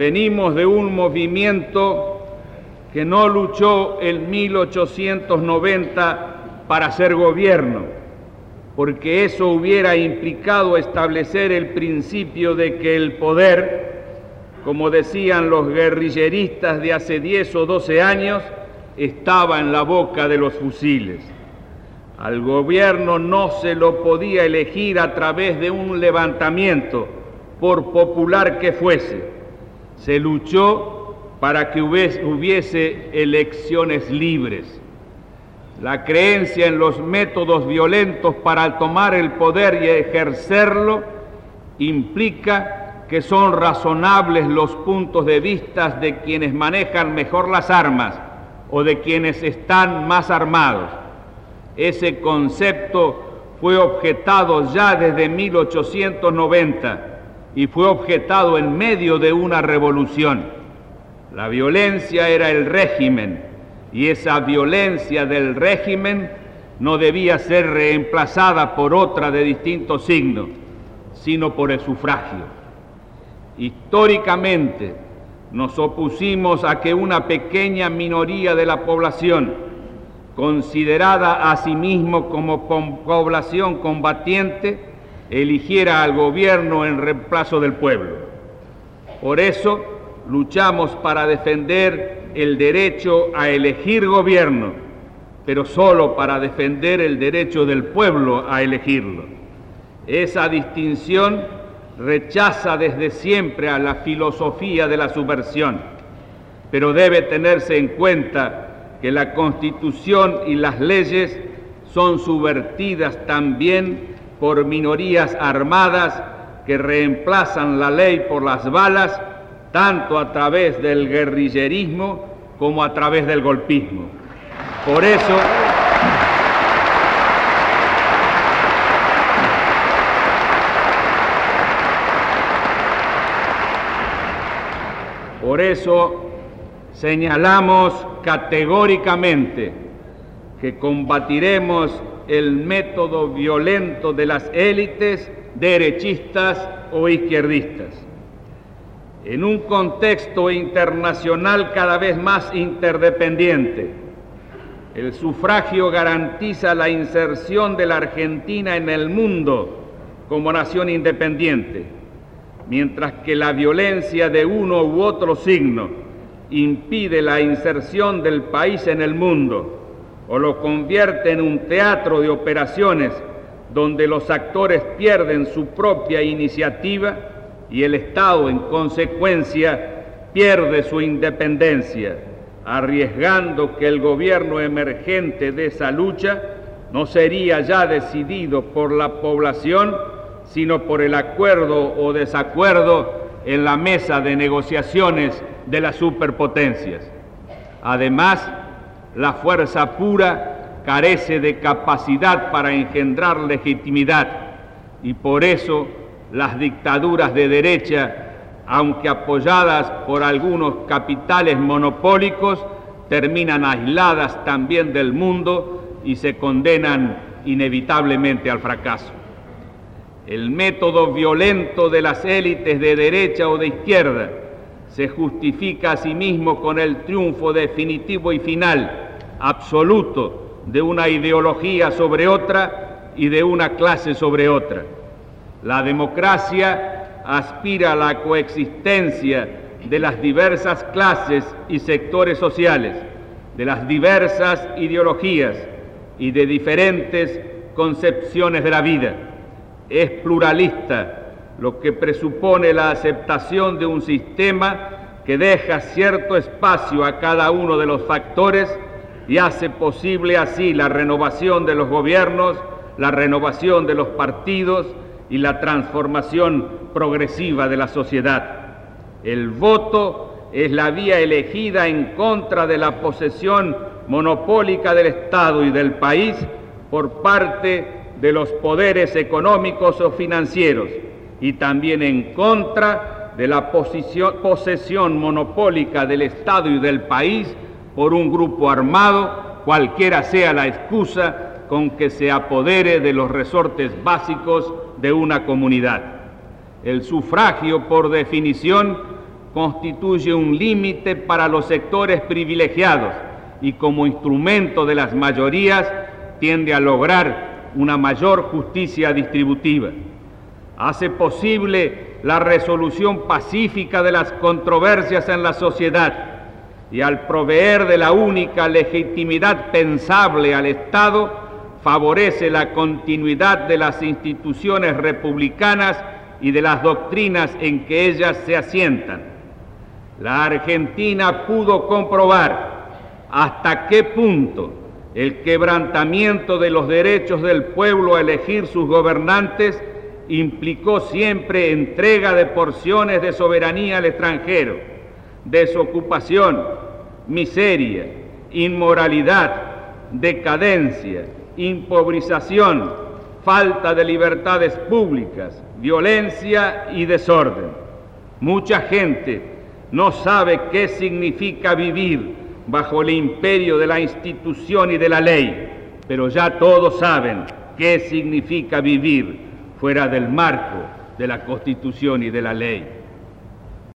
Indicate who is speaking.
Speaker 1: venimos de un movimiento que no luchó en 1890 para ser gobierno, porque eso hubiera implicado establecer el principio de que el poder, como decían los guerrilleristas de hace 10 o 12 años, estaba en la boca de los fusiles. Al gobierno no se lo podía elegir a través de un levantamiento, por popular que fuese. Se luchó para que hubiese elecciones libres. La creencia en los métodos violentos para tomar el poder y ejercerlo implica que son razonables los puntos de vista de quienes manejan mejor las armas o de quienes están más armados. Ese concepto fue objetado ya desde 1890 y fue objetado en medio de una revolución. La violencia era el régimen y esa violencia del régimen no debía ser reemplazada por otra de distinto signo, sino por el sufragio. Históricamente nos opusimos a que una pequeña minoría de la población, considerada a sí mismo como población combatiente, eligiera al gobierno en reemplazo del pueblo. Por eso, luchamos para defender el derecho a elegir gobierno, pero solo para defender el derecho del pueblo a elegirlo. Esa distinción rechaza desde siempre a la filosofía de la subversión, pero debe tenerse en cuenta que la constitución y las leyes son subvertidas también por minorías armadas que reemplazan la ley por las balas tanto a través del guerrillerismo como a través del golpismo. Por eso, por eso señalamos categóricamente que combatiremos el método violento de las élites derechistas o izquierdistas en un contexto internacional cada vez más interdependiente. El sufragio garantiza la inserción de la Argentina en el mundo como nación independiente, mientras que la violencia de uno u otro signo impide la inserción del país en el mundo o lo convierte en un teatro de operaciones donde los actores pierden su propia iniciativa, y el Estado en consecuencia pierde su independencia, arriesgando que el gobierno emergente de esa lucha no sería ya decidido por la población, sino por el acuerdo o desacuerdo en la mesa de negociaciones de las superpotencias. Además, la fuerza pura carece de capacidad para engendrar legitimidad y por eso las dictaduras de derecha, aunque apoyadas por algunos capitales monopólicos, terminan aisladas también del mundo y se condenan inevitablemente al fracaso. El método violento de las élites de derecha o de izquierda se justifica a sí mismo con el triunfo definitivo y final, absoluto, de una ideología sobre otra y de una clase sobre otra. La democracia aspira a la coexistencia de las diversas clases y sectores sociales, de las diversas ideologías y de diferentes concepciones de la vida. Es pluralista, lo que presupone la aceptación de un sistema que deja cierto espacio a cada uno de los factores y hace posible así la renovación de los gobiernos, la renovación de los partidos, y la transformación progresiva de la sociedad. El voto es la vía elegida en contra de la posesión monopólica del Estado y del país por parte de los poderes económicos o financieros y también en contra de la posesión monopólica del Estado y del país por un grupo armado, cualquiera sea la excusa con que se apodere de los resortes básicos de una comunidad. El sufragio, por definición, constituye un límite para los sectores privilegiados y como instrumento de las mayorías tiende a lograr una mayor justicia distributiva. Hace posible la resolución pacífica de las controversias en la sociedad y al proveer de la única legitimidad pensable al Estado, favorece la continuidad de las instituciones republicanas y de las doctrinas en que ellas se asientan. La Argentina pudo comprobar hasta qué punto el quebrantamiento de los derechos del pueblo a elegir sus gobernantes implicó siempre entrega de porciones de soberanía al extranjero, desocupación, miseria, inmoralidad, decadencia, impobrización, falta de libertades públicas, violencia y desorden. Mucha gente no sabe qué significa vivir bajo el imperio de la institución y de la ley, pero ya todos saben qué significa vivir fuera del marco de la constitución y de la ley.